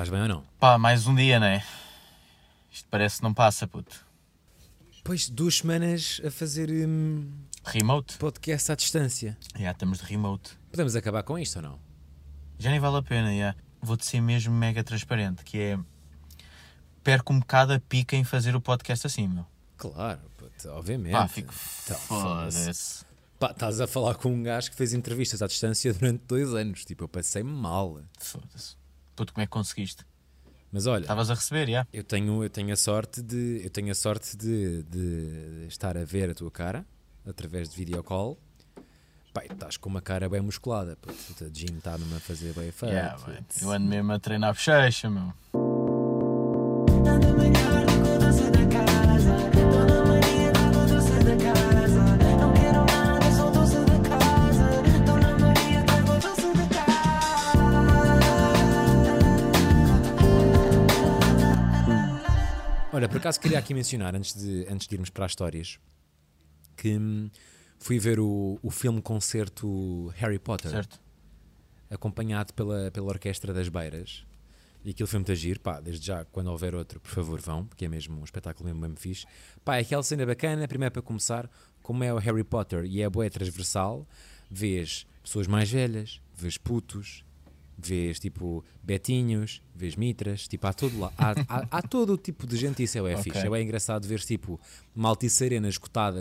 Estás bem ou não? Pá, mais um dia, né? Isto parece que não passa, puto. Pois, duas semanas a fazer hum, Remote? podcast à distância. Já estamos de remote. Podemos acabar com isto ou não? Já nem vale a pena, já. Vou-te ser mesmo mega transparente, que é... Perco um bocado a pica em fazer o podcast assim, meu. Claro, puto, obviamente. Pá, fico... Então, Foda-se. Pá, estás a falar com um gajo que fez entrevistas à distância durante dois anos. Tipo, eu passei mal. Foda-se. Puto, como é que conseguiste? Mas olha, Estavas a receber, já? eu tenho, eu tenho a sorte de eu tenho a sorte de, de estar a ver a tua cara através de videocall. E estás com uma cara bem musculada. Puto, a Jean está numa a fazer bem feito. Yeah. Eu ando mesmo a treinar bochecha, meu. Olha, por acaso queria aqui mencionar, antes de, antes de irmos para as histórias, que hum, fui ver o, o filme concerto Harry Potter, Certo? acompanhado pela, pela Orquestra das Beiras. E aquilo foi muito agir, pá, desde já, quando houver outro, por favor vão, porque é mesmo um espetáculo mesmo, mesmo fixe. Pá, é aquela cena bacana, primeiro para começar, como é o Harry Potter e é boé transversal, vês pessoas mais velhas, vês putos, vês tipo betinhos, vês mitras, tipo há todo lá, há, há, há todo o tipo de gente, isso é, bué Ok. fixe, é bem engraçado ver tipo uma altice arena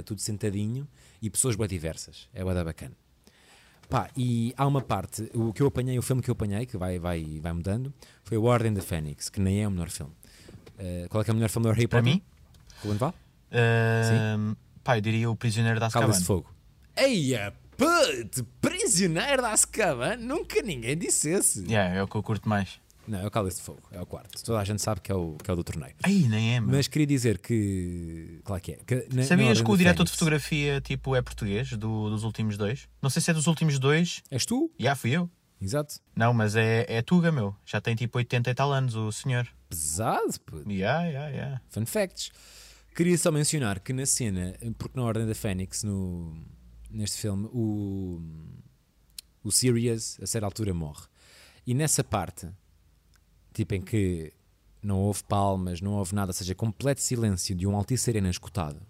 tudo sentadinho e pessoas bem diversas, é da bacana. Pá, e há uma parte, o que eu apanhei, o filme que eu apanhei, que vai, vai, vai mudando, foi o Ordem da Fênix, que nem é o melhor filme. Eh, qual é é o melhor filme do Harry Para Potter? mim, Ruben Val? Ahm, pá, eu diria o Prisioneiro da Cálice Azkaban. de Fogo. Eia, puto, prisioneiro da Azkaban, nunca ninguém disse esse. Yeah, é o que eu curto mais. Não, é o Cálice de Fogo, é o quarto. Toda a gente sabe que é o, que é o do torneio. Ai, nem é, meu. Mas queria dizer que. Claro que é. que na- Sabias que o diretor de fotografia tipo, é português, do- dos últimos dois? Não sei se é dos últimos dois. És tu? Já fui eu. Exato. Não, mas é, é Tuga, meu. Já tem tipo 80 e tal anos o senhor. Pesado, puto. Ya, ya, ya. Fun facts. Queria só mencionar que na cena, porque na Ordem da Fênix, no, neste filme, o, o Sirius a certa altura morre. E nessa parte, tipo em que não houve palmas, não houve nada, ou seja, completo silêncio de um Altice Arena escutado.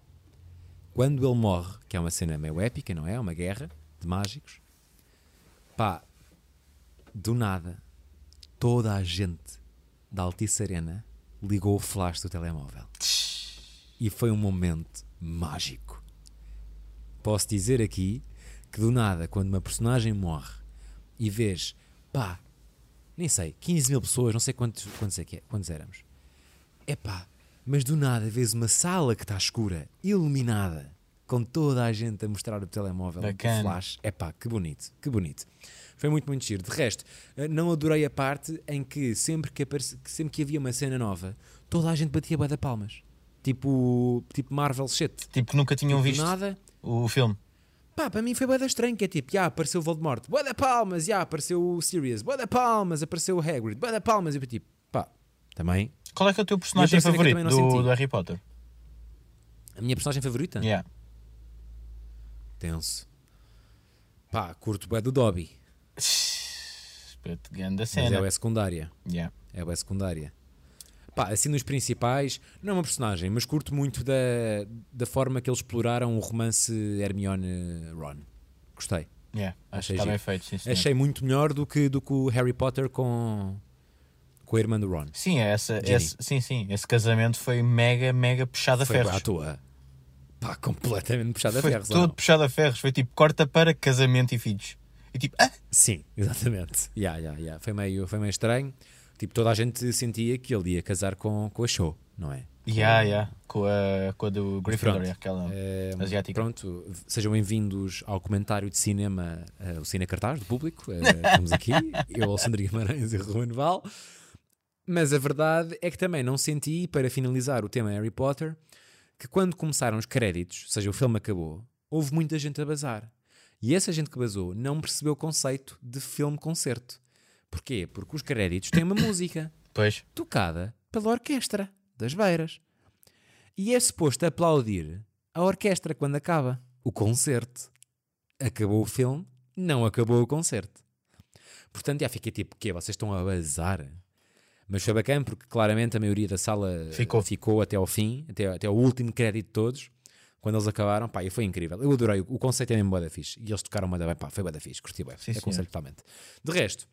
Quando ele morre, que é uma cena meio épica, não é? Uma guerra de mágicos. Pá, do nada, toda a gente da Altice Arena ligou o flash do telemóvel. E foi um momento mágico. Posso dizer aqui que do nada, quando uma personagem morre e vês, pá, nem sei, 15 mil pessoas, não sei quantos, quantos, é que é, quantos éramos. É pá, mas do nada vês uma sala que está escura, iluminada, com toda a gente a mostrar o telemóvel, o Bacana. flash. É pá, que bonito, que bonito. Foi muito, muito giro. De resto, eh, não adorei a parte em que sempre que, aparece, que sempre que havia uma cena nova, toda a gente batia bué da palmas. Tipo, tipo Marvel shit. Tipo, nunca tinham Do visto nada. O filme. Pá, para mim foi bué da estranho, que é tipo, já apareceu o Voldemort, bué da palmas, já apareceu o Sirius, bué da palmas, apareceu o Hagrid, bué da palmas, e tipo, pá, também. Qual é que é o teu personagem favorito do, do Harry Potter? A minha personagem favorita? Yeah. Tenso. Pá, curto bué do Dobby, mas é a secundária. Yeah. É a secundária. Pá, assim nos principais, não é uma personagem, mas curto muito da, da forma que eles exploraram o romance Hermione-Ron. Gostei. Yeah. Acho Achei que está bem feito, sim. Achei muito melhor do que, do que o Harry Potter com, com a irmã do Ron. Sim, é essa, esse, sim, sim. Esse casamento foi mega, mega puxado a Foi ferros. à toa. Pá, completamente puxado a Foi ferros. ou todo puxado a ferros. Foi tipo corta para casamento e filhos. E tipo, ah, Sim, exatamente. Yeah, yeah, yeah. Foi, meio, foi meio estranho. Tipo, toda a gente sentia que ele ia casar com, com a show, não é? yeah, yeah. Com, a, com a do Gryffindor, Pronto. aquela Eh, asiática. Pronto, sejam bem-vindos ao comentário de cinema, eh, o Cine Cartaz, do público. Eh, estamos aqui, eu, Alexandre Guimarães e Ruben Val. Mas a verdade é que também não senti, para finalizar o tema Harry Potter, que quando começaram os créditos, ou seja, o filme acabou, houve muita gente a bazar. E essa gente que basou não percebeu o conceito de filme-concerto. Porquê? Porque os créditos têm uma música Pois. tocada pela orquestra das beiras. E é suposto aplaudir a orquestra quando acaba o concerto. Acabou o filme, não acabou o concerto. Portanto, já fiquei tipo, quê? Vocês estão a bazar? Mas foi bacana porque claramente a maioria da sala Ficou. até ao fim, até, até ao último crédito de todos. Quando eles acabaram, pá, e foi incrível. Eu adorei, o conceito é mesmo bué da fixe. E eles tocaram bué da bem, pá, foi bué da fixe, curti bem. Sim, é conceito totalmente. De resto,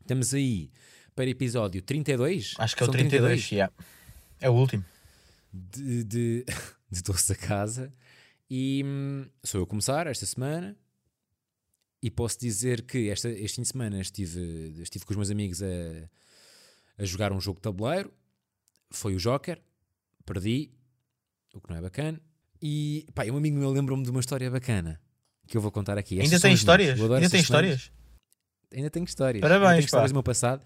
estamos aí para episódio 32. Acho que é o São 32, yeah. é o último. de, de, de Doce da Casa. E hum, sou eu a começar esta semana. E posso dizer que esta, este fim de semana estive, estive com os meus amigos a, a jogar um jogo de tabuleiro. Foi o Joker. Perdi, o que não é bacana. E pá, um amigo meu lembrou-me de uma história bacana que eu vou contar aqui. Ainda Estas tem histórias? Ainda tem histórias? Ainda tenho histórias. Parabéns, Ainda tenho pá. histórias do meu passado.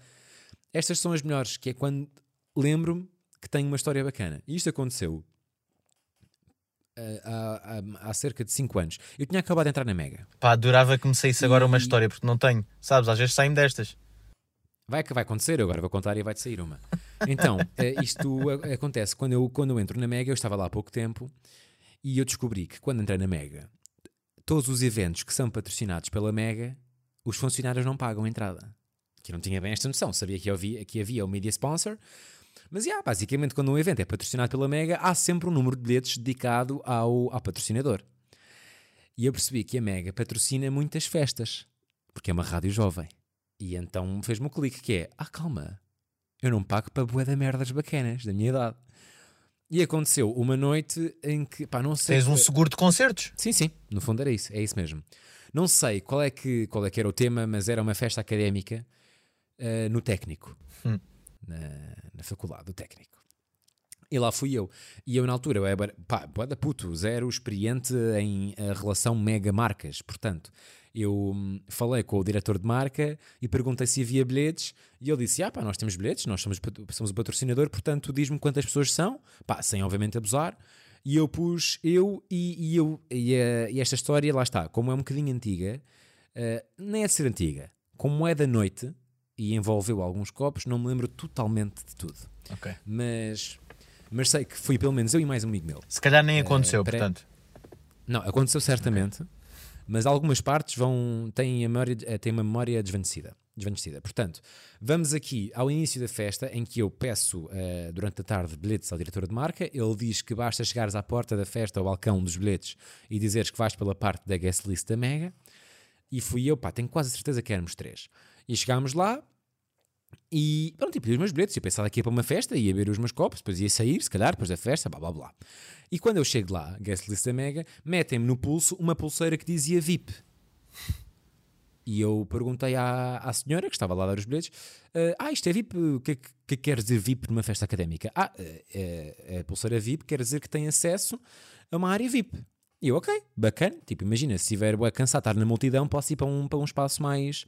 Estas são as melhores, que é quando lembro-me que tenho uma história bacana. E isto aconteceu ah, há, há- há cerca de 5 anos. Eu tinha acabado de entrar na Mega. Pá, adorava que me saísse agora uma E- história, porque não tenho. Sabes, às vezes saem destas. Vai que vai acontecer, eu agora vou contar e vai-te sair uma. Então, eh, isto acontece quando eu, quando eu entro na Mega, eu estava lá há pouco tempo e eu descobri que quando entrei na Mega, todos os eventos que são patrocinados pela Mega, os funcionários não pagam entrada. Que eu não tinha bem esta noção, sabia que havia, que havia o media sponsor, mas yeah, basicamente quando um evento é patrocinado pela Mega, há sempre um número de bilhetes dedicado ao, ao patrocinador. E eu percebi que a Mega patrocina muitas festas, porque é uma rádio jovem. E então fez-me um clique que é, ah calma, eu não pago para bué de merdas bacanas da minha idade. E aconteceu uma noite em que, pá, não sei... Tens um seguro de concertos. Sim, sim, no fundo era isso, é isso mesmo. Não sei qual é que, qual é que era o tema, mas era uma festa académica eh, no técnico, Hum. na, na faculdade do técnico. E lá fui eu. E eu, na altura, eu era, pá, bué da puto, zero experiente em eh, relação mega marcas. Portanto, eu hum, falei com o diretor de marca e perguntei se havia bilhetes. E ele disse: Ah, pá, nós temos bilhetes, nós somos, somos o patrocinador, portanto, diz-me quantas pessoas são, pá, sem obviamente abusar. E eu pus eu e, e eu. E, eh, e esta história, lá está, como é um bocadinho antiga, eh, nem é de ser antiga, como é da noite e envolveu alguns copos, não me lembro totalmente de tudo. Ok. Mas, mas sei que fui pelo menos eu e mais um amigo meu. Se calhar nem aconteceu, pré- portanto. Não, aconteceu certamente, mas algumas partes vão têm, a memória, eh, têm uma memória desvanecida. Desvanecida. Portanto, vamos aqui ao início da festa em que eu peço eh, durante a tarde bilhetes ao diretor de marca. Ele diz que basta chegares à porta da festa, ao balcão dos bilhetes e dizeres que vais pela parte da guest list da Mega. E fui eu, pá, tenho quase certeza que éramos três. E chegámos lá e pronto, e pedi os meus bilhetes. Eu pensava que ia para uma festa, ia beber os meus copos, depois ia sair, se calhar, depois da festa, blá blá blá. E quando eu chego lá, guest list da Mega, metem-me no pulso uma pulseira que dizia VIP. E eu perguntei à, à senhora que estava lá a dar os bilhetes: Ah, isto é VIP? O que, é que, que quer dizer VIP numa festa académica? Ah, é, é, a pulseira VIP quer dizer que tem acesso a uma área VIP. E eu, ok, bacana. Tipo, imagina, se estiver bué cansado, estar na multidão, posso ir para um, para um espaço mais.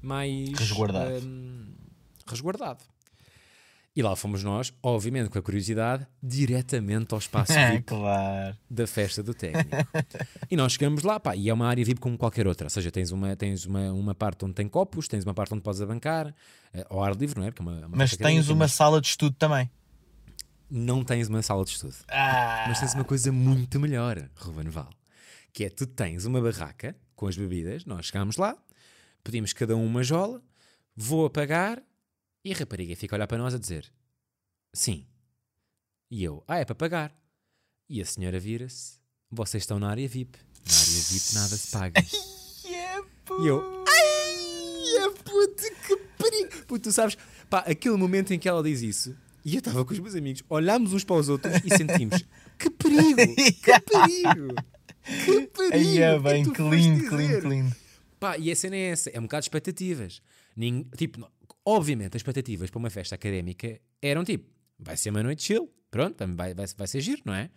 mais. Resguardado. hum, resguardado. E lá fomos nós, obviamente com a curiosidade, diretamente ao espaço É, VIP claro. da festa do técnico. e nós chegamos lá, pá, e é uma área VIP como qualquer outra. Ou seja, tens uma, tens uma, uma parte onde tem copos, tens uma parte onde podes abancar, eh, ao ar livre, não é? Porque é uma, uma Mas tens académica, uma mas sala de estudo também. Não tens uma sala de estudo. Ah, Mas tens uma coisa muito melhor, Ruben Val. Que é, tu tens uma barraca com as bebidas, nós chegámos lá, pedimos cada um uma jola, vou a pagar e a rapariga fica a olhar para nós a dizer sim. E eu, ah, é para pagar. E a senhora vira-se, vocês estão na área VIP. Na área VIP nada se paga. E eu, ai, puto, que perigo. Puto, tu sabes, pá, aquele momento em que ela diz isso, e eu estava com os meus amigos, olhámos uns para os outros e sentimos, que perigo, que perigo, que perigo. Aí é bem, que lindo, que lindo. Pá, e a cena é essa, é um bocado de expectativas. Nin- tipo, não- obviamente as expectativas para uma festa académica eram tipo, vai ser uma noite chill, pronto, vai, vai, vai ser giro, não é?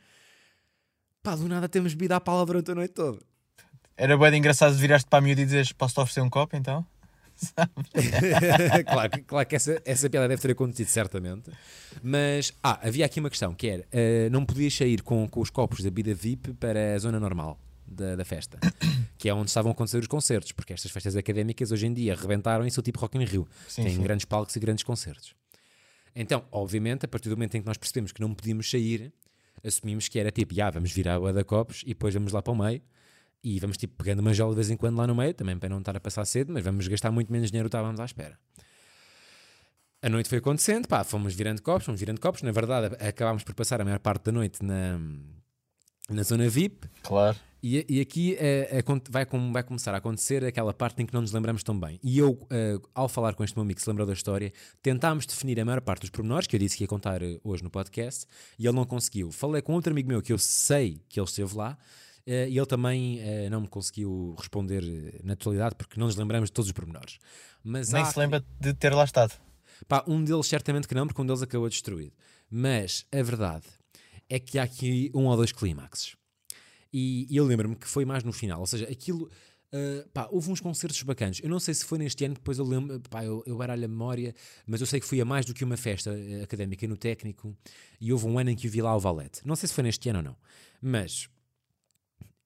Pá, do nada temos bebido à pala durante a noite toda. Era bem engraçado de viraste para a miúda e dizeres: Posso-te oferecer um copo então? claro, claro que essa, essa piada deve ter acontecido certamente. Mas, ah, havia aqui uma questão que era: eh, não podias sair com, com os copos da bebida VIP para a zona normal da, da festa, que é onde estavam a acontecer os concertos, porque estas festas académicas hoje em dia rebentaram em seu tipo Rock in Rio. Sim, Têm sim. grandes palcos e grandes concertos. Então, obviamente, a partir do momento em que nós percebemos que não podíamos sair, assumimos que era tipo, já, vamos virar a da copos e depois vamos lá para o meio e vamos tipo pegando uma jola de vez em quando lá no meio, também para não estar a passar cedo, mas vamos gastar muito menos dinheiro do que estávamos à espera. a noite foi acontecendo, pá, fomos virando copos, fomos virando copos. Na verdade, acabámos por passar a maior parte da noite na, na zona VIP. Claro. E, e aqui é, é vai, vai começar a acontecer aquela parte em que não nos lembramos tão bem. E eu, eh, ao falar com este meu amigo que se lembrou da história, tentámos definir a maior parte dos pormenores, que eu disse que ia contar eh, hoje no podcast, e ele não conseguiu. Falei com outro amigo meu que eu sei que ele esteve lá, eh, e ele também eh, não me conseguiu responder na totalidade, porque não nos lembramos de todos os pormenores. Mas Nem há- se lembra de ter lá estado. Pá, um deles certamente que não, porque um deles acabou destruído. Mas a verdade é que há aqui um ou dois clímaxes. E, e eu lembro-me que foi mais no final. Ou seja, aquilo. ah, pá, houve uns concertos bacanas. Eu não sei se foi neste ano, depois eu lembro. Pá, eu, eu baralho a memória, mas eu sei que fui a mais do que uma festa eh, académica no técnico. E houve um ano em que eu vi lá o Valete. Não sei se foi neste ano ou não. Mas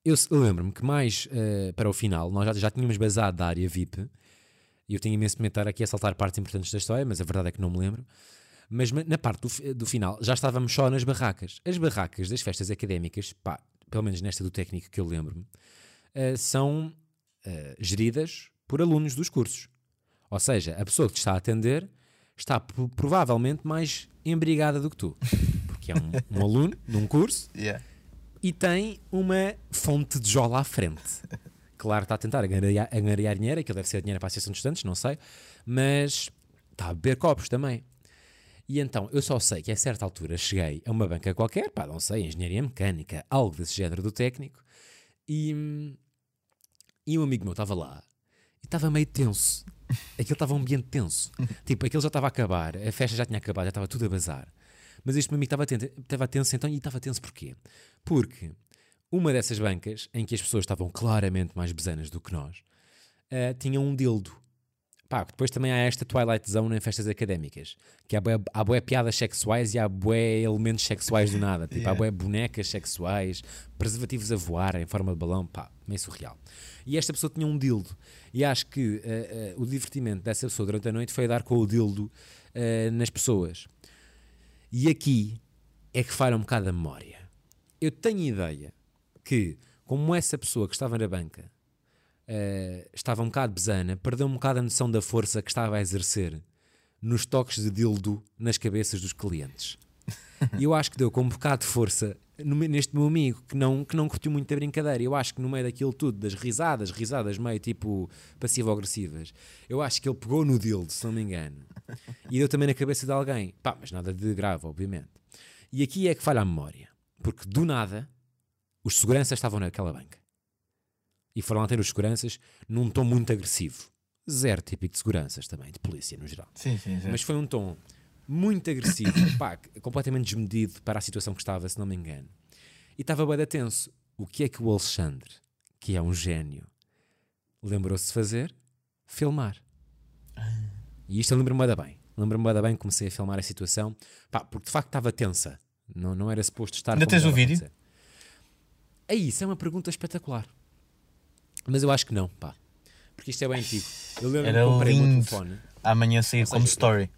eu, lembro-me que mais eh, para o final, nós já, já tínhamos basado da área VIP. E eu tenho imenso de aqui a saltar partes importantes da história, mas a verdade é que não me lembro. Mas ma- na parte do, do final já estávamos só nas barracas. As barracas das festas académicas, pá, pelo menos nesta do técnico que eu lembro-me, eh, são eh, geridas por alunos dos cursos. Ou seja, a pessoa que te está a atender está pro- provavelmente mais embrigada do que tu. Porque é um, um aluno de um curso Yeah. e tem uma fonte de jola à frente. Claro, está a tentar angariar dinheiro, aquilo deve ser dinheiro para a Associação de Estudantes, não sei, mas está a beber copos também. E então, eu só sei que a certa altura cheguei a uma banca qualquer, pá, não sei, engenharia mecânica, algo desse género do técnico, e, e um amigo meu estava lá e estava meio tenso. Aquilo estava um ambiente tenso. Tipo, aquilo já estava a acabar, a festa já tinha acabado, já estava tudo a bazar. Mas este meu amigo estava tenso, estava tenso então, e estava tenso porquê? Porque uma dessas bancas, em que as pessoas estavam claramente mais besanas do que nós, eh, tinha um dildo. Pá, depois também há esta Twilight Zone em festas académicas, que há bué, há bué piadas sexuais e há bué elementos sexuais do nada. Tipo, há Yeah. bué bonecas sexuais, preservativos a voar em forma de balão, pá, meio surreal. E esta pessoa tinha um dildo. E acho que eh, eh, o divertimento dessa pessoa durante a noite foi dar com o dildo eh, nas pessoas. E aqui é que falha um bocado a memória. Eu tenho ideia que, como essa pessoa que estava na banca eh, estava um bocado besana, perdeu um bocado a noção da força que estava a exercer nos toques de dildo nas cabeças dos clientes. E eu acho que deu com um bocado de força no neste meu amigo que não, que não curtiu muito a brincadeira. Eu acho que no meio daquilo tudo, das risadas, risadas meio tipo passivo-agressivas, eu acho que ele pegou no dildo, se não me engano, e deu também na cabeça de alguém. Pá, mas nada de grave, obviamente. E aqui é que falha a memória, porque do nada os seguranças estavam naquela banca e foram lá ter os seguranças num tom muito agressivo. Zero típico de seguranças também, de polícia no geral. Sim, sim, sim. Mas foi um tom muito agressivo, pá, completamente desmedido para a situação que estava, se não me engano. E estava bem tenso. O que é que o Alexandre, que é um gênio, lembrou-se de fazer? Filmar. E isto eu lembro-me bem bem. Lembro-me bem bem que comecei a filmar a situação, pá, porque de facto estava tensa. Não, não era suposto estar. Ainda tens o vídeo? É isso, é uma pergunta espetacular. Mas eu acho que não, pá. Porque isto é bem antigo. Eu lembro-me Era que comprei o meu lindo. telefone. Amanhã sair como seja, story.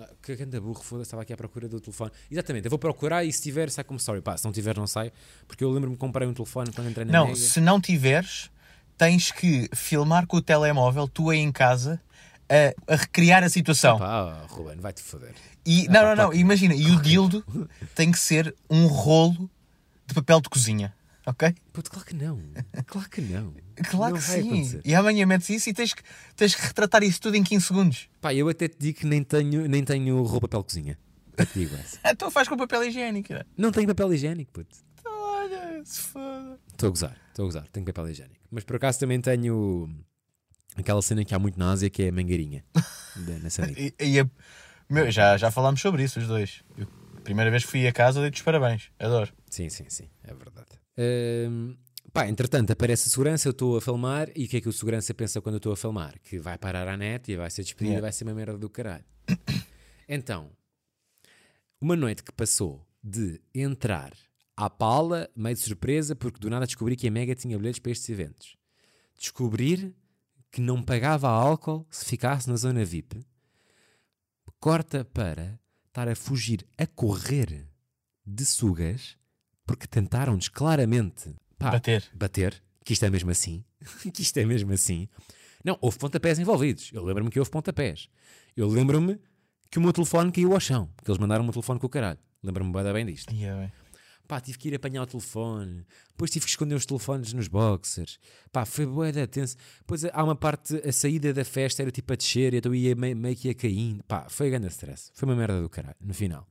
Ah, Que ganda burro, foda-se, estava aqui à procura do telefone. Exatamente, eu vou procurar e se tiver, sai como story. Pá, se não tiver, não sai. Porque eu lembro-me que comprei um telefone quando entrei na Não, Mega. se não tiveres, tens que filmar com o telemóvel, tu aí em casa, a, a recriar a situação. Pá, Ruben, vai-te foder. E, Ah, não, pá, não, não, imagina, e o dildo tem que ser um rolo de papel de cozinha, ok? Puto, claro que não. Claro que não. Claro não que sim. acontecer. E amanhã metes isso e tens que, tens que retratar isso tudo em 15 segundos. Pá, eu até te digo que nem tenho, nem tenho roupa papel cozinha. Eu te digo essa. Então faz com papel higiênico. Não tenho papel higiênico, puto. Olha, se foda. Estou a gozar, estou a gozar, tenho papel higiênico. Mas por acaso também tenho aquela cena que há muito na Ásia que é a mangueirinha. da- na. E, e a- meu, já, já falámos sobre isso, os dois. Eu, primeira vez que fui a casa, dei-te os parabéns. Adoro. Sim, sim, sim, é verdade. Hum, pá, entretanto, aparece a segurança, eu estou a filmar e o que é que o segurança pensa quando eu estou a filmar? Que vai parar à net e vai ser despedido Yeah. e vai ser uma merda do caralho. Então, uma noite que passou de entrar à pala, meio de surpresa, porque do nada descobri que a Mega tinha bilhetes para estes eventos. Descobrir que não pagava álcool se ficasse na zona VIP. Corta para estar a fugir a correr de sugas porque tentaram-nos claramente pá, Bater. bater, que isto é mesmo assim, que isto é mesmo assim. Não, houve pontapés envolvidos. Eu lembro-me que houve pontapés. Eu lembro-me que o meu telefone caiu ao chão, porque eles mandaram o meu telefone com o caralho. Lembro-me bem disto. Yeah. Pá, tive que ir apanhar o telefone. Depois tive que esconder os telefones nos boxers. Pá, foi bué da tenso. Depois há uma parte, a saída da festa era tipo a descer, então ia meio, meio que ia caindo. Pá, foi grande stress. Foi uma merda do caralho, no final.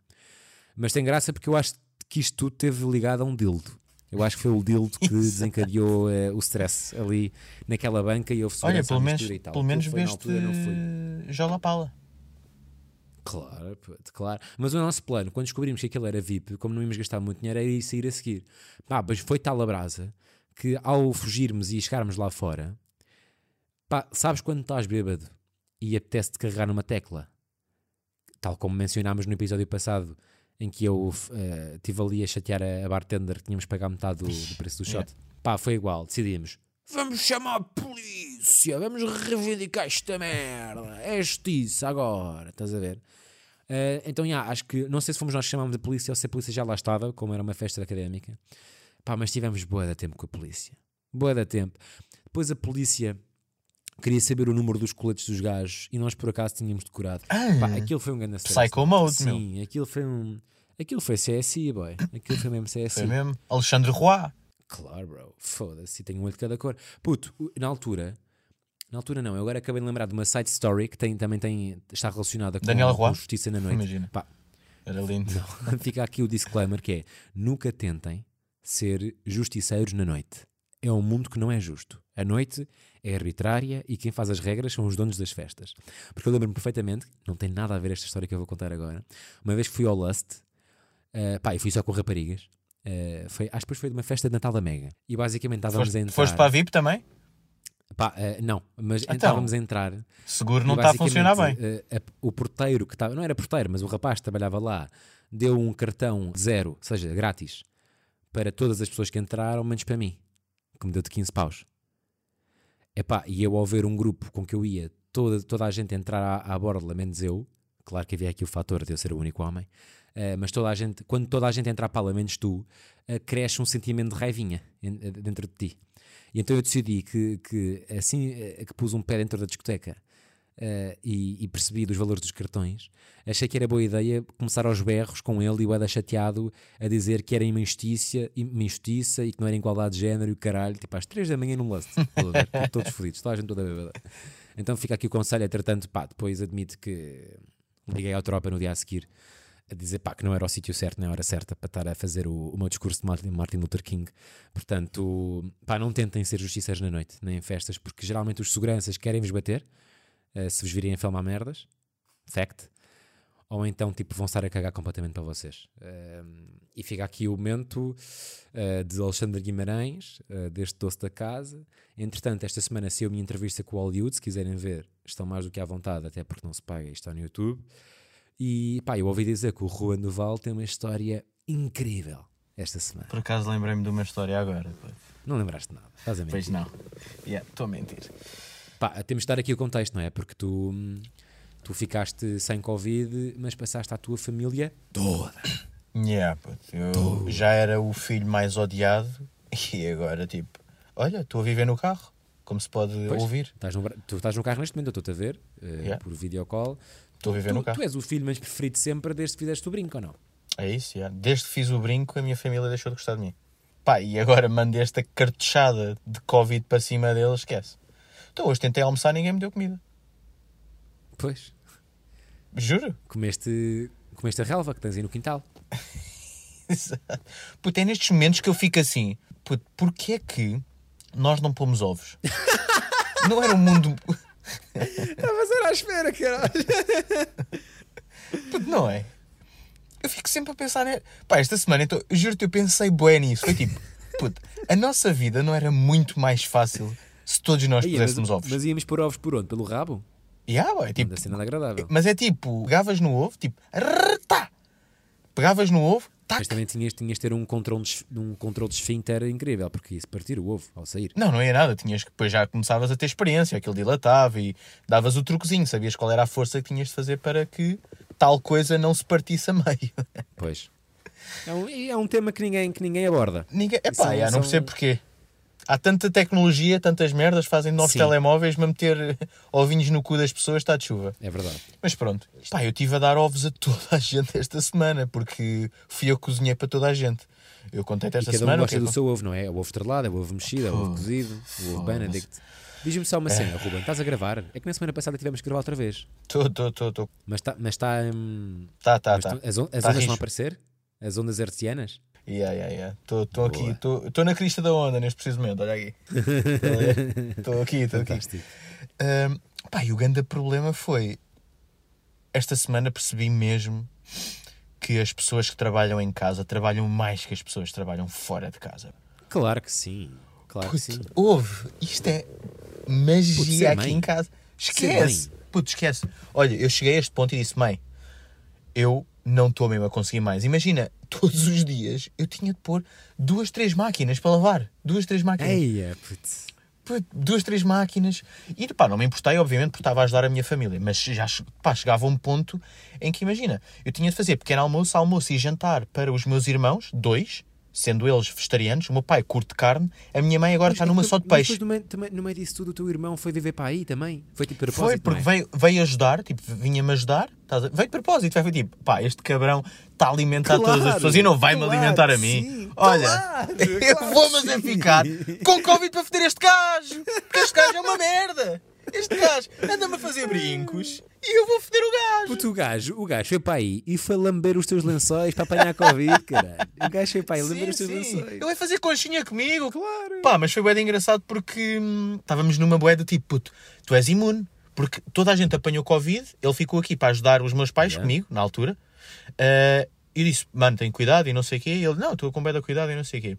Mas tem graça porque eu acho que isto tudo teve ligado a um dildo. Eu acho que foi o dildo que desencadeou eh, o stress ali naquela banca e houve Olha, pelo menos, e tal. pelo menos veste altura, não foi. Jola Pala. Claro, claro. Mas o nosso plano, quando descobrimos que aquilo era VIP, como não íamos gastar muito dinheiro, era ir sair a seguir. Pá, mas foi tal a brasa que ao fugirmos e chegarmos lá fora, pá, sabes quando estás bêbado e apetece-te carregar numa tecla? Tal como mencionámos no episódio passado, em que eu eh, estive ali a chatear a, a bartender que tínhamos pago metade do, do preço do shot. Pá, foi igual, decidimos. Vamos chamar a polícia, vamos reivindicar esta merda. É justiça agora, estás a ver? Eh, então, já, acho que, não sei se fomos nós que chamámos a polícia ou se a polícia já lá estava, como era uma festa académica. Pá, mas tivemos boa da tempo com a polícia. Boa da tempo. Depois a polícia queria saber o número dos coletes dos gajos e nós por acaso tínhamos decorado. Pá, aquilo foi um grande stress. Psycho mode, meu. Sim, aquilo foi um. Aquilo foi CSI, boy. Aquilo foi mesmo CSI. Foi mesmo? Alexandre Roy. Claro, bro. Foda-se, tenho um olho de cada cor. Puto, na altura, na altura não, eu agora acabei de lembrar de uma side story que tem, também tem, está relacionada com, Daniela com? Justiça na Noite. Imagina. Pá, Era lindo. não, fica aqui o disclaimer que é, nunca tentem ser justiceiros na noite. É um mundo que não é justo. A noite é arbitrária e quem faz as regras são os donos das festas. Porque eu lembro-me perfeitamente, não tem nada a ver esta história que eu vou contar agora, uma vez que fui ao Lust, eh, pá, e fui só com raparigas, eh, foi, acho que depois foi de uma festa de Natal da Mega. E basicamente estávamos Foste, a entrar... foste para a VIP também? Pá, eh, não, mas Então. estávamos a entrar. Seguro não está a funcionar bem. eh, a- o porteiro que estava, não era porteiro, mas o rapaz que trabalhava lá, deu um cartão zero, ou seja, grátis, para todas as pessoas que entraram, menos para mim, que me deu de 15 paus. Epá, e eu ao ver um grupo com que eu ia, toda, toda a gente entrar à, à borda, menos eu, claro que havia aqui o fator de eu ser o único homem, eh, mas toda a gente, quando toda a gente entrar para lá, menos tu, eh, cresce um sentimento de raivinha eh, dentro de ti. E então eu decidi que, que assim que pus um pé dentro da discoteca eh, e, e percebi dos valores dos cartões, achei que era boa ideia começar aos berros com ele e o Eda chateado a dizer que era uma injustiça, e que não era igualdade de género e o caralho, tipo às 3 da manhã num? Tipo, todos fodidos, toda a gente toda bêbada. Então fica aqui o conselho, entretanto, pá, depois admito que liguei à tropa no dia a seguir a dizer pá, que não era o sítio certo nem a hora certa para estar a fazer o, o meu discurso de Martin, Luther King. Portanto, pá, não tentem ser justiceiros na noite, nem em festas, porque geralmente os seguranças querem vos bater eh, se vos virem a filmar merdas. Fact. Ou então, tipo, vão estar a cagar completamente para vocês. Ehm, e fica aqui o momento eh, de Alexandre Guimarães, eh, deste doce da casa. Entretanto, esta semana saiu a minha entrevista com o Hollywood. Se quiserem ver, estão mais do que à vontade, até porque não se paga, está no YouTube. E pá, eu ouvi dizer que o Juan Duval tem uma história incrível esta semana. Por acaso lembrei-me de uma história agora. pá. Não lembraste nada, estás a mentir. Pois não. Yeah, Estou a mentir. Pá, temos de dar aqui o contexto, não é? Porque tu, tu ficaste sem Covid, mas passaste à tua família toda. Yeah, puto, eu já era o filho mais odiado e agora, tipo, olha, estou a viver no carro, como se pode Pois, ouvir. Estás no, tu estás no carro neste momento, eu estou-te a ver, eh, Yeah. por videocall. Estou a viver tu, no carro. tu és o filho mais preferido sempre desde que fizeste o brinco, ou não? É isso, yeah. desde que fiz o brinco, a minha família deixou de gostar de mim. Pá, e agora mandei esta cartuchada de Covid para cima deles, esquece. Então hoje tentei almoçar e ninguém me deu comida. Pois. Juro. Comeste, comeste a relva que tens aí no quintal. Puto, é nestes momentos que eu fico assim, puto, porquê é que nós não pomos ovos? não era um mundo. Estavas a à espera, caralho. Puto, não é? Eu fico sempre a pensar, né? Pá, esta semana, então, eu juro-te, eu pensei bué nisso. Foi tipo, puto, a nossa vida não era muito mais fácil se todos nós Aí, puséssemos mas, ovos. mas íamos pôr ovos por onde? Pelo rabo? E ah, ué, Não tipo, ser nada agradável. mas é tipo, pegavas no ovo, tipo, tá. Pegavas no ovo, tá. Mas também tinhas, tinhas de ter um controle, de um controle de esfíncter incrível, porque ia-se partir o ovo ao sair. Não, não ia nada. Tinhas que depois já começavas a ter experiência, aquilo dilatava e davas o truquezinho, sabias qual era a força que tinhas de fazer para que tal coisa não se partisse a meio. Pois. É um, é um tema que ninguém, que ninguém aborda. Ninguém. Epá, são- já, não são- percebo porquê. Há tanta tecnologia, tantas merdas, fazem novos Sim. telemóveis, mas meter ovinhos no cu das pessoas está de chuva. É verdade. Mas pronto. Pá, eu estive a dar ovos a toda a gente esta semana, porque fui eu que cozinhei para toda a gente. Eu contei-te E esta cada um semana. gosta é do seu ovo, não é? É o ovo estrelado, é o ovo mexido, é o ovo cozido, o ovo Benedict. Diz-me só uma cena, Ruben, estás a gravar? É que na semana passada tivemos que gravar outra vez. Tô, tô, tô. Mas está. Mas tá, hum, Tá, tá, mas tá. as, on- as Tá ondas vão aparecer? As ondas hertzianas? Yeah, yeah, yeah. Estou aqui, estou na crista da onda neste preciso momento, olha aqui. Estou aqui, estou aqui. Ahm, pá, e o grande problema foi. Esta semana percebi mesmo que as pessoas que trabalham em casa trabalham mais que as pessoas que trabalham fora de casa. Claro que sim. Claro que sim. Puto, Houve, isto é magia Puto, aqui mãe. em casa. Esquece. Puto, esquece. Olha, eu cheguei a este ponto e disse: mãe, eu não estou mesmo a conseguir mais. Imagina, todos os dias eu tinha de pôr duas, três máquinas para lavar. Duas, três máquinas. Eia, putz. Puto, duas, três máquinas. E pá, não me importei, obviamente, porque estava a ajudar a minha família. Mas já pá, chegava a um ponto em que, imagina, eu tinha de fazer pequeno almoço, almoço e jantar para os meus irmãos, dois, sendo eles vegetarianos. O meu pai curte carne, a minha mãe agora está Mas- numa mas- só de mas peixe. depois no meio, também, no meio disso tudo, o teu irmão foi viver para aí também? Foi tipo de propósito, Foi, porque é? veio, veio ajudar, tipo, vinha-me ajudar, estás a- veio de propósito, foi tipo, pá, este cabrão está a alimentar Claro, todas as pessoas e não vai-me claro, alimentar a mim. sim, Olha, claro, eu vou, mas sim. ficar com Covid para foder este gajo, porque este gajo é uma merda. Este gajo anda-me a fazer brincos e eu vou foder o gajo. Puto, o gajo, o gajo foi para aí e foi lamber os teus lençóis para apanhar Covid, caralho. O gajo foi para aí lamber Sim, os teus sim. lençóis. Ele vai fazer conchinha comigo. Claro. Pá, mas foi bué de engraçado porque hum, estávamos numa bué de tipo, puto, tu és imune. Porque toda a gente apanhou Covid, ele ficou aqui para ajudar os meus pais Yeah. comigo, na altura. Uh, e disse, mano, tem cuidado e não sei o quê. E ele, não, estou com bué de cuidado e não sei o quê.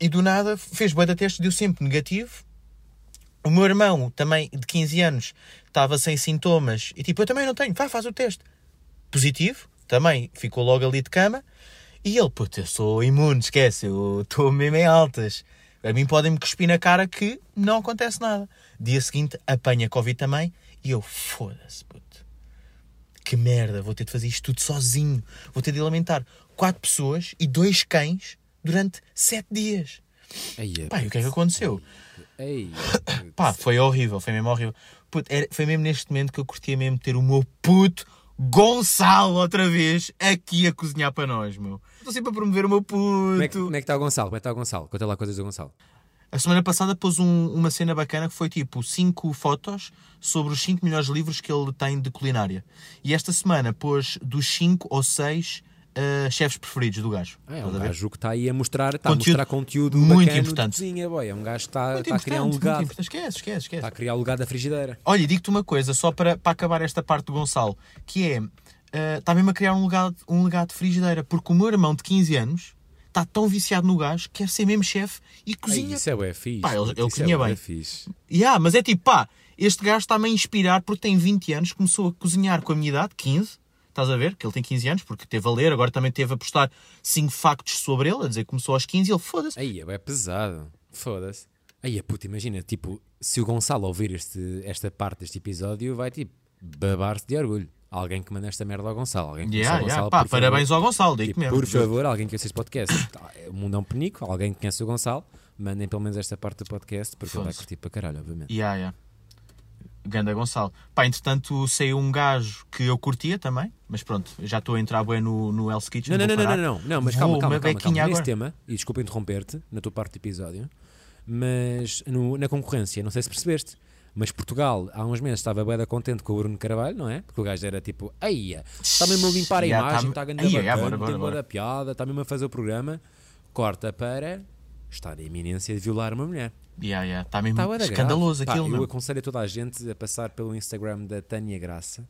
E do nada fez bué de testes, deu sempre negativo. O meu irmão, também de 15 anos, estava sem sintomas. E tipo, eu também não tenho, vai, faz o teste. Positivo, também ficou logo ali de cama. E ele, puto, eu sou imune, esquece, eu estou mesmo em altas. A mim podem-me cuspir na cara que não acontece nada. Dia seguinte, apanha Covid também. E eu, foda-se, puto. Que merda, vou ter de fazer isto tudo sozinho. Vou ter de alimentar quatro pessoas e dois cães durante sete dias. Eia, Pá, e o que é que aconteceu? Ei, Pá, foi horrível, foi mesmo horrível. Puto, era- foi mesmo neste momento que eu curtia mesmo ter o meu puto Gonçalo outra vez aqui a cozinhar para nós, meu. Estou sempre a promover o meu puto. como é, que, como é que está o Gonçalo? Como é que está o Gonçalo? Conta lá coisas do Gonçalo. A semana passada pôs um- uma cena bacana que foi tipo 5 fotos sobre os 5 melhores livros que ele tem de culinária. E esta semana pôs dos 5 ou 6 chefes preferidos do gajo. Ah, é um gajo que está aí a mostrar, está Conteúdo a mostrar conteúdo muito bacana importante. cozinha, boy. É um gajo que está, está a criar um legado. Esquece, esquece, esquece. Está a criar o legado da frigideira. Olha, digo-te uma coisa, só para, para acabar esta parte do Gonçalo, que é, eh, está mesmo a criar um legado, um legado de frigideira, porque o meu irmão de 15 anos está tão viciado no gás, quer ser mesmo chefe e cozinha. isso é bué fixe. Pá, ele- ele isso cozinha é bem. fixe. Yeah, mas é tipo, pá, este gajo está-me a inspirar porque tem 20 anos, começou a cozinhar com a minha idade, 15, estás a ver? Que ele tem 15 anos, porque teve a ler, agora também teve a postar 5 factos sobre ele, a dizer que começou aos 15 e ele, foda-se. Aí é pesado. Foda-se. Aí, puta, imagina, tipo, se o Gonçalo ouvir este, esta parte deste episódio, vai tipo babar-se de orgulho. Alguém que manda esta merda ao Gonçalo. Alguém que Yeah, Gonçalo, pá, por favor. parabéns ao Gonçalo, digo Tipo, mesmo. por favor, alguém que conhece este podcast. Tá, O mundo é um penico, alguém que conhece o Gonçalo, mandem pelo menos esta parte do podcast, porque ele vai curtir para caralho, obviamente. Yeah, yeah. Ganda Gonçalo. Pá, entretanto saiu um gajo que eu curtia também, mas pronto, já estou a entrar bem no, no Hell's Kitchen. Não, não, não, não, não, não, mas calma, calma, calma, calma. Nesse tema, e desculpa interromper-te na tua parte do episódio, mas no- na concorrência, não sei se percebeste, mas Portugal há uns meses estava bem contente com o Bruno Carvalho, não é? Porque o gajo era tipo, eia, está mesmo a limpar a imagem, tá- está a ganhar da piada, está mesmo a fazer o programa, corta para estar em iminência de violar uma mulher. Yeah, yeah. Está mesmo Tá da grave. escandaloso Pá, aquilo, Eu aconselho a toda a gente a passar pelo Instagram da Tânia Graça,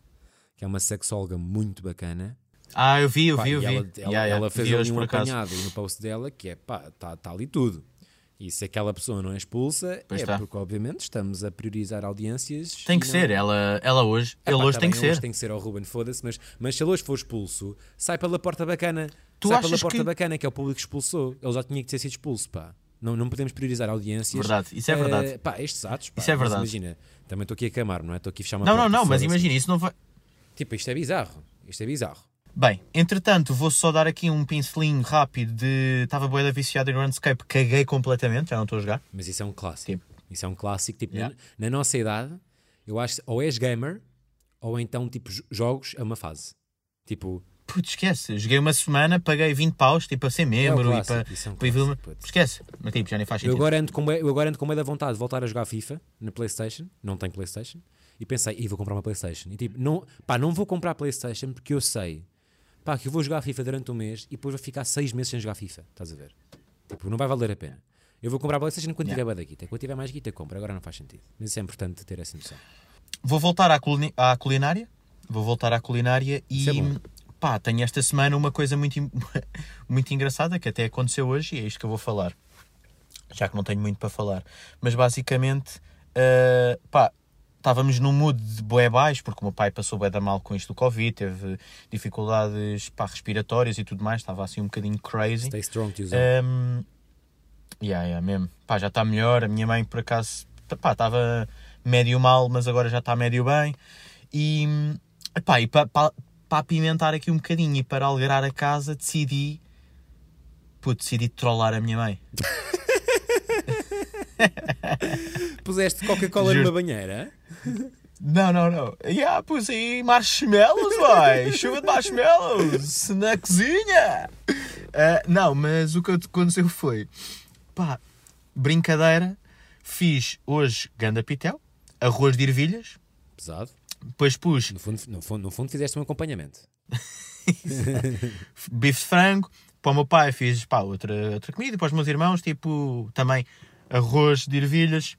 que é uma sexóloga muito bacana. Ah, eu vi, eu Pá, vi, eu vi. ela, ela- yeah. ela fez Vi ali um apanhado no post dela que é pá, está tá ali tudo. E se aquela pessoa não é expulsa, Pois é tá. porque obviamente estamos a priorizar audiências. Tem que não- ser, ela, ela hoje, Epá, ele hoje tá tem bem, que hoje ser. tem que ser ao Ruben, foda-se, mas, mas se ele hoje for expulso, sai pela porta bacana. Tu sai achas pela porta que- bacana, que é o público que expulsou. Ele já tinha que ter sido expulso, pá. Não, não podemos priorizar audiências. Verdade, isso é verdade. pá, estes atos, pá, Isso é mas verdade. Imagina, também estou aqui a camar, não é? Estou aqui a fechar uma Não, não, não, mas foda-se. imagina, isso não vai. Tipo, isto é bizarro. Isto é bizarro. Bem, entretanto, vou só dar aqui um pincelinho rápido de. Estava boeda viciado em RuneScape, caguei completamente, já não estou a jogar. Mas isso é um clássico. Tipo. Isso é um clássico. Tipo, Yeah. na, na nossa idade, eu acho que ou és gamer ou então, tipo, jo- jogos é uma fase. Tipo, Putz, esquece. Joguei uma semana, paguei 20 paus, tipo, a ser membro e clássico, para. isso é um para clássico, putz. Esquece. Mas tipo, já nem faz eu sentido. agora, ando com, eu agora ando com meio da vontade de voltar a jogar FIFA na Playstation. Não tenho Playstation. E pensei, e vou comprar uma Playstation. E tipo, não, pá, não vou comprar Playstation porque eu sei pá, que eu vou jogar FIFA durante um mês e depois vou ficar seis meses sem jogar FIFA. Estás a ver? Tipo, não vai valer a pena. Eu vou comprar a Playstation quando Yeah. tiver da guita. Quando tiver mais guita, compro. Agora não faz sentido. Mas isso é importante ter essa noção. Vou voltar à, à culinária. Vou voltar à culinária e. Pá, tenho esta semana uma coisa muito, muito engraçada que até aconteceu hoje e é isto que eu vou falar. Já que não tenho muito para falar. Mas basicamente, eh, pá, estávamos num mood de bué baixo, porque o meu pai passou bué da mal com isto do Covid, teve dificuldades pá, respiratórias e tudo mais, estava assim um bocadinho crazy. Stay strong, tiozão. Um, yeah, yeah, mesmo. Pá, já está melhor. A minha mãe, por acaso, pá, estava médio mal, mas agora já está médio bem. E, pá, e para pa, pa apimentar aqui um bocadinho e para alegrar a casa, decidi. Pô, decidi trollar a minha mãe. Puseste Coca-Cola numa banheira? Não, não, não. Yeah, pus aí marshmallows, vai. Chuva de marshmallows na cozinha. Ah, não, mas o que aconteceu foi, pá, brincadeira. Fiz hoje ganda pitel, arroz de ervilhas, Pesado. Depois pus No fundo, no fundo, no fundo fizeste um acompanhamento. bife de frango. Para o meu pai fiz pá, outra, outra comida. Para os meus irmãos, tipo, também arroz de ervilhas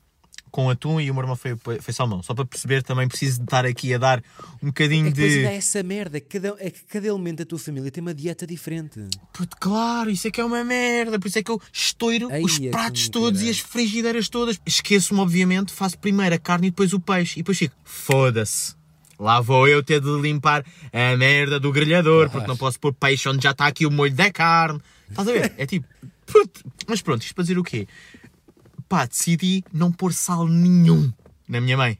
com atum e o meu irmão foi, foi salmão. Só para perceber, também preciso de estar aqui a dar um bocadinho É que de. ainda há essa merda. Cada, é que cada elemento da tua família tem uma dieta diferente. Puto, claro, isso é que é uma merda. Por isso é que eu estouro Ai, os é pratos todos e as frigideiras todas. Esqueço-me, obviamente, faço primeiro a carne e depois o peixe. E depois fico, foda-se. Lá vou eu ter de limpar a merda do grelhador, porque não posso pôr peixe onde já está aqui o molho da carne. Estás a ver? É tipo, puto. Mas pronto, isto para dizer o quê? Pá, decidi não pôr sal nenhum na minha mãe.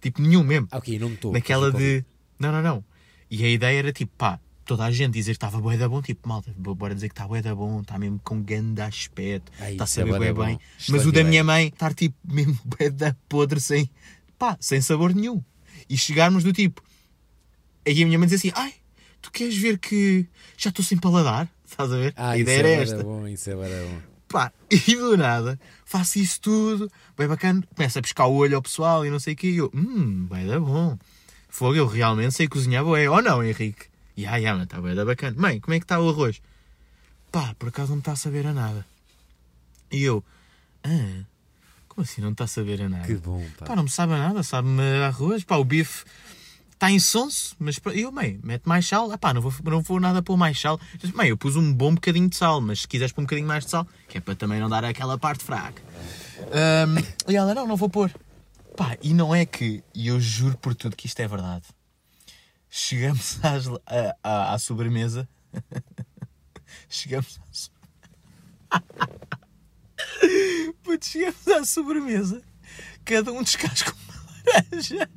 Tipo, nenhum mesmo ok, não estou. naquela de. Não, não, não. E a ideia era tipo, pá, toda a gente dizer que estava bué da bom, tipo, malta, bo- bora dizer que está bué da bom, está mesmo com grande aspecto, está a isso é saber bué bem. Mas o da minha mãe estar tipo mesmo bué da podre, sem, pá, sem sabor nenhum. E chegarmos do tipo. Aí a minha mãe diz assim, ai, tu queres ver que já estou sem paladar? Estás a ver? Ah, a ideia é era bué esta. da bom, isso é bué da bom. Pá, e do nada, faço isso tudo, bem bacana, começo a pescar o olho ao pessoal e não sei o quê, e eu, hum, vai dar bom. Fogo, eu realmente sei cozinhar bué, ou não, Henrique? Ya, ya, mas está bué da bacana. Mãe, como é que está o arroz? Pá, por acaso não me está a saber a nada. E eu, ah, como assim não está a saber a nada? Que bom, pá. Pá, não me sabe a nada, sabe-me arroz, pá, o bife está insonso, mas pá, eu, mãe, mete mais sal, ah pá, não vou, não vou nada pôr mais sal. Disse, Mãe, eu pus um bom bocadinho de sal, mas se quiseres pôr um bocadinho mais de sal, que é para também não dar aquela parte fraca. Ahm, e ela, não, não vou pôr. Pá, e não é que, e eu juro por tudo que isto é verdade, chegamos às, à, à, à sobremesa, chegamos à sobremesa, Puto, chegamos à sobremesa, cada um descasca uma laranja.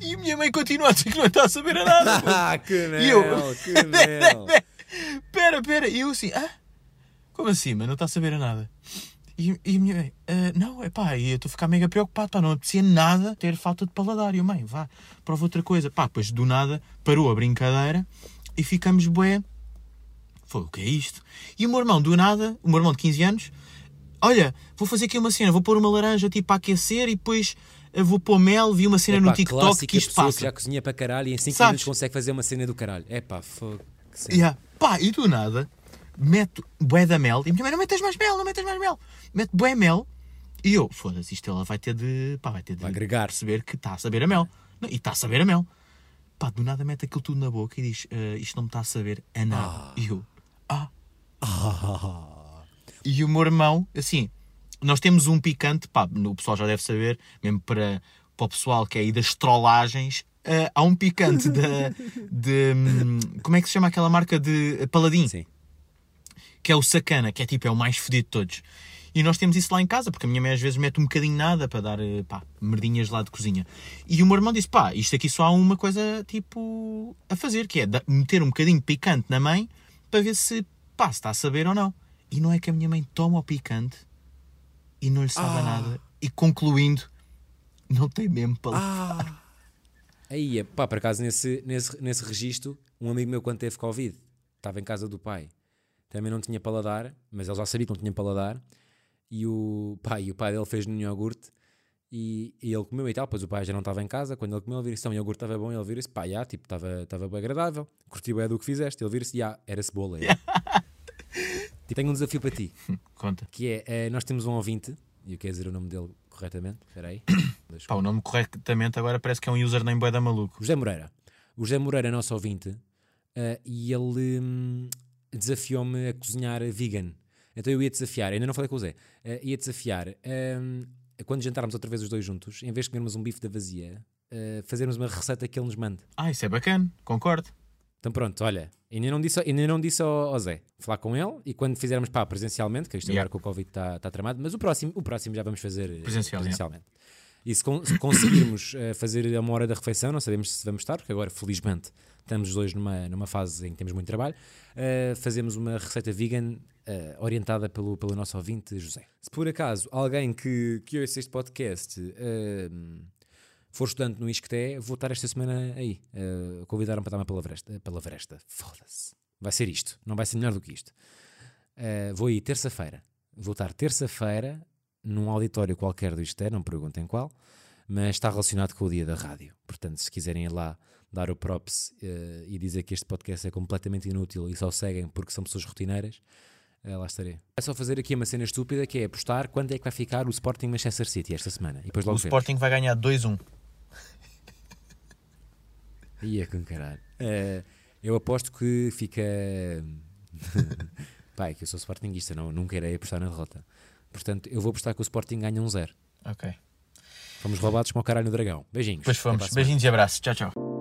E a minha mãe continua a dizer que não está a saber a nada. Ah, que E eu- mel, que mel. Pera, pera. E eu assim, ah? Como assim, mano? Não está a saber a nada. E, e a minha mãe, "Ah, não, é pá, e eu estou a ficar mega preocupado, pá, não apetecia nada ter falta de paladar. E eu, mãe, vá, prova outra coisa. Pá, depois do nada parou a brincadeira e ficamos bué. Foi, o que é isto? E o meu irmão, do nada, o meu irmão de 15 anos, olha, vou fazer aqui uma cena, vou pôr uma laranja tipo para aquecer e depois eh, vou pôr mel, vi uma cena Epá, no TikTok que isto passa. que já cozinha para caralho e em 5 Sabes? minutos consegue fazer uma cena do caralho. É pá, fogo. Yeah. Pá, e do nada, mete bué da mel. E a minha mãe, não metas mais mel, não metas mais mel. Mete bué mel. E eu, foda-se, isto ela vai ter de. Pá, vai ter de Vai agregar. perceber que está a saber a mel. Não, e está a saber a mel. Pá, do nada mete aquilo tudo na boca e diz: "Ah, Isto não me está a saber a nada. E eu, ah. E o meu irmão, assim, nós temos um picante, pá, o pessoal já deve saber, mesmo para, para o pessoal que é aí das trollagens, ah, há um picante da, de. hum, Como é que se chama aquela marca de Paladin? Sim. que é o sacana, que é tipo, é o mais fedido de todos. E nós temos isso lá em casa, porque a minha mãe às vezes mete um bocadinho nada para dar, eh, pá, merdinhas lá de cozinha. E o meu irmão disse, pá, isto aqui só há uma coisa, tipo, a fazer, que é meter um bocadinho picante na mãe para ver se, pá, se está a saber ou não. E não é que a minha mãe toma o picante e não lhe sabe a nada. E concluindo, não tem mesmo para Aí, pá, por acaso, nesse, nesse, nesse registro, um amigo meu, quando teve Covid, estava em casa do pai, também não tinha paladar, mas ele já sabia que não tinha paladar, e o, pá, e o pai dele fez-lhe um iogurte, e, e ele comeu e tal, pois o pai já não estava em casa, quando ele comeu, ele vira-se, então, o iogurte estava bom, ele vira-se, pá, já, tipo, estava estava bem agradável, curtiu bem do que fizeste, ele vira-se, já, era cebola. é. Tipo, tenho um desafio para ti, Conta. que é, eh, nós temos um ouvinte, e eu quero dizer o nome dele corretamente, espera aí, Pá, o nome corretamente agora parece que é um username bué da maluco. José Moreira. O José Moreira é nosso ouvinte eh, e ele hum, desafiou-me a cozinhar vegan. Então eu ia desafiar, ainda não falei com o Zé, eh, ia desafiar hum, quando jantarmos outra vez os dois juntos, em vez de comermos um bife da vazia, fazermos uma receita que ele nos mande. Ah, isso é bacana, concordo. Então pronto, olha, ainda não disse, ainda não disse ao, ao Zé, falar com ele e quando fizermos pá, presencialmente, que isto Yeah. agora com o Covid está tá tramado, mas o próximo, o próximo já vamos fazer eh, Presencial, yeah. presencialmente. E se, con- se conseguirmos eh, fazer a uma hora da refeição, não sabemos se vamos estar, porque agora felizmente estamos os dois numa, numa fase em que temos muito trabalho, eh, fazemos uma receita vegan eh, orientada pelo, pelo nosso ouvinte José. Se por acaso alguém que, que ouça este podcast for estudante no Isqueté, vou estar esta semana aí. Uh, Convidaram para dar uma palavresta. Palavresta. Foda-se. Vai ser isto. Não vai ser melhor do que isto. Uh, vou aí terça-feira. Vou estar terça-feira num auditório qualquer do Isqueté, não perguntem qual, mas está relacionado com o dia da rádio. Portanto, se quiserem ir lá dar o props uh, e dizer que este podcast é completamente inútil e só seguem porque são pessoas rotineiras, uh, lá estarei. É só fazer aqui uma cena estúpida que é apostar quanto é que vai ficar o Sporting Manchester City esta semana. E depois O logo vemos. Sporting vai ganhar 2-1. Ia com caralho. Eh, eu aposto que fica. Pai, que eu sou Sportingista, não, nunca irei apostar na derrota. Portanto, eu vou apostar que o Sporting ganha um zero. Ok. Fomos roubados como o caralho no dragão. Beijinhos. A fomos. Beijinhos e abraços. Tchau, tchau.